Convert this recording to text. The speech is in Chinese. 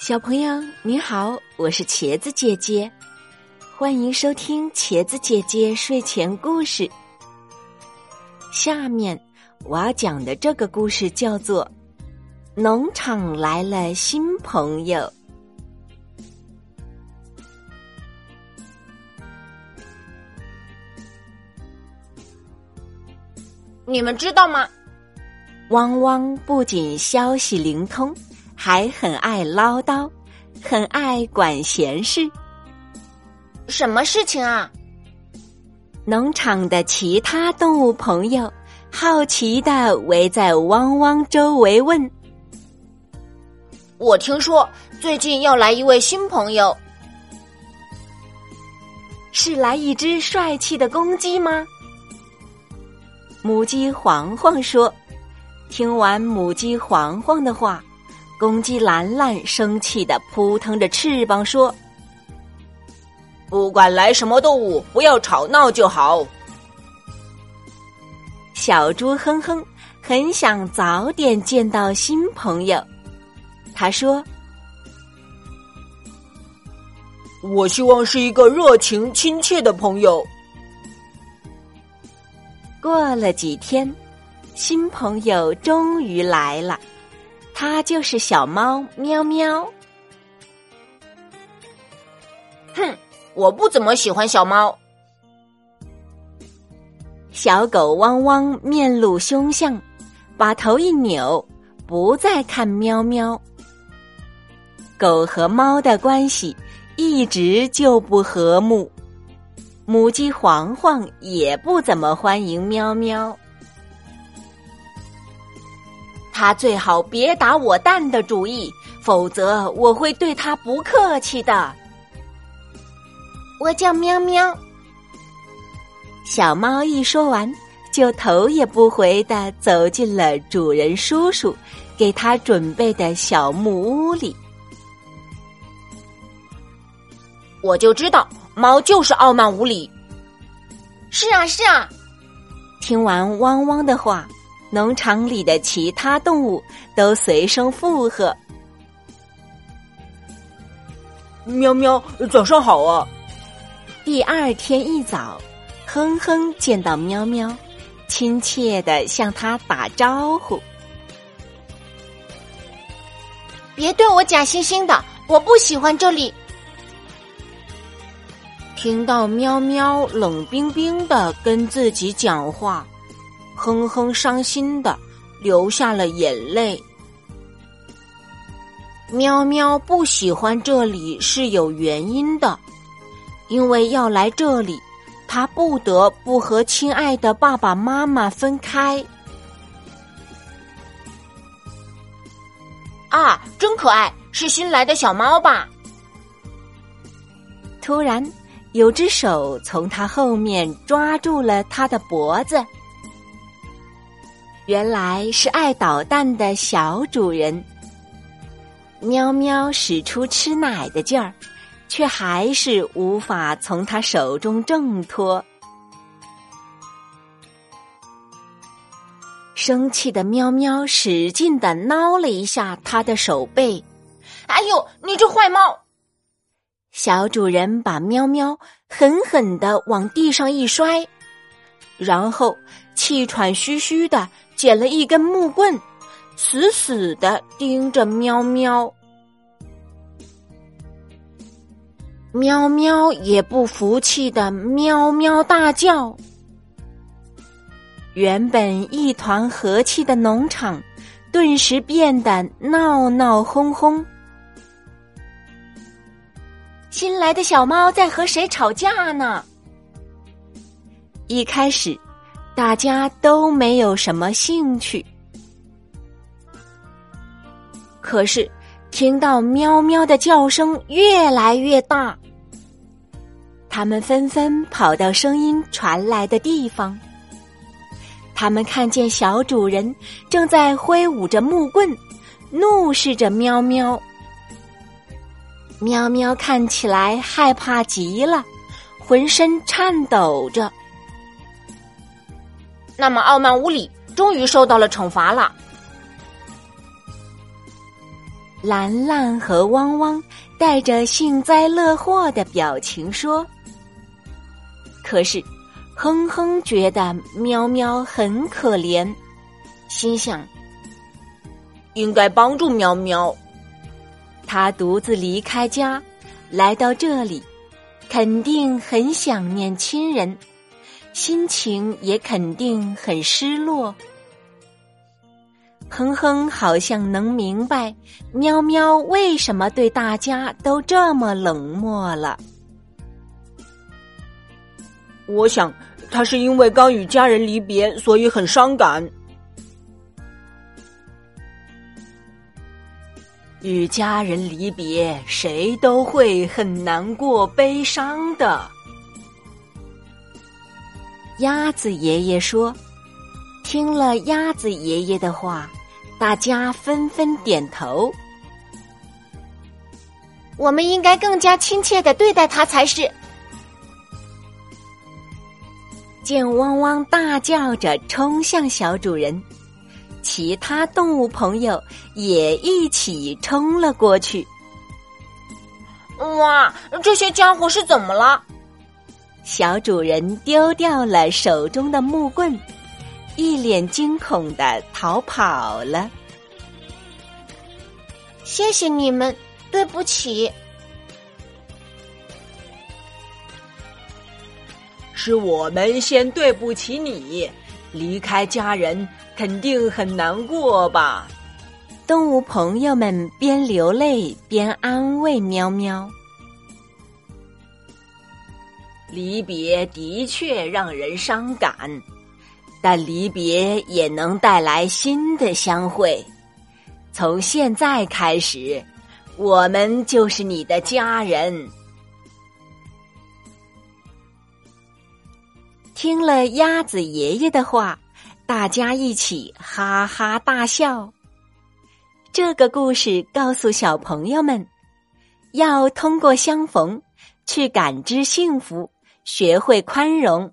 小朋友你好，我是茄子姐姐，欢迎收听茄子姐姐睡前故事。下面我要讲的这个故事叫做《农场来了新朋友》。你们知道吗？汪汪不仅消息灵通，还很爱唠叨，很爱管闲事。什么事情啊？农场的其他动物朋友好奇的围在汪汪周围问：“我听说最近要来一位新朋友，是来一只帅气的公鸡吗？”母鸡黄黄说：“听完母鸡黄黄的话，公鸡兰兰生气的扑腾着翅膀说：‘不管来什么动物，不要吵闹就好。’小猪哼哼，很想早点见到新朋友。他说：‘我希望是一个热情亲切的朋友。’”过了几天，新朋友终于来了，它就是小猫喵喵。哼，我不怎么喜欢小猫。小狗汪汪面露凶相，把头一扭，不再看喵喵。狗和猫的关系一直就不和睦。母鸡黄黄也不怎么欢迎喵喵，他最好别打我蛋的主意，否则我会对他不客气的。我叫喵喵。小猫一说完，就头也不回的走进了主人叔叔给他准备的小木屋里。我就知道。猫就是傲慢无礼。是啊，是啊。听完汪汪的话，农场里的其他动物都随声附和。喵喵，早上好啊！第二天一早，哼哼见到喵喵，亲切的向他打招呼。别对我假惺惺的，我不喜欢这里。听到喵喵冷冰冰的跟自己讲话，哼哼伤心的流下了眼泪。喵喵不喜欢这里是有原因的，因为要来这里，他不得不和亲爱的爸爸妈妈分开。啊，真可爱，是新来的小猫吧？突然。有只手从他后面抓住了他的脖子，原来是爱捣蛋的小主人。喵喵使出吃奶的劲儿，却还是无法从他手中挣脱。生气的喵喵使劲的挠了一下他的手背，“哎呦，你这坏猫！”小主人把喵喵狠狠的往地上一摔，然后气喘吁吁的捡了一根木棍，死死的盯着喵喵。喵喵也不服气的喵喵大叫。原本一团和气的农场，顿时变得闹闹哄哄。新来的小猫在和谁吵架呢？一开始，大家都没有什么兴趣。可是，听到喵喵的叫声越来越大，他们纷纷跑到声音传来的地方。他们看见小主人正在挥舞着木棍，怒视着喵喵。喵喵看起来害怕极了，浑身颤抖着。那么傲慢无礼，终于受到了惩罚了。兰兰和汪汪带着幸灾乐祸的表情说：“可是，哼哼觉得喵喵很可怜，心想应该帮助喵喵。他独自离开家，来到这里，肯定很想念亲人，心情也肯定很失落。”哼哼，好像能明白喵喵为什么对大家都这么冷漠了。我想，他是因为刚与家人离别，所以很伤感。与家人离别，谁都会很难过、悲伤的。鸭子爷爷说：“听了鸭子爷爷的话。”大家纷纷点头。我们应该更加亲切的对待它才是。见汪汪大叫着冲向小主人，其他动物朋友也一起冲了过去。哇，这些家伙是怎么了？小主人丢掉了手中的木棍。一脸惊恐的逃跑了。谢谢你们，对不起。是我们先对不起你，离开家人肯定很难过吧？动物朋友们边流泪边安慰喵喵。离别的确让人伤感。但离别也能带来新的相会。从现在开始，我们就是你的家人。听了鸭子爷爷的话，大家一起哈哈大笑。这个故事告诉小朋友们，要通过相逢去感知幸福，学会宽容。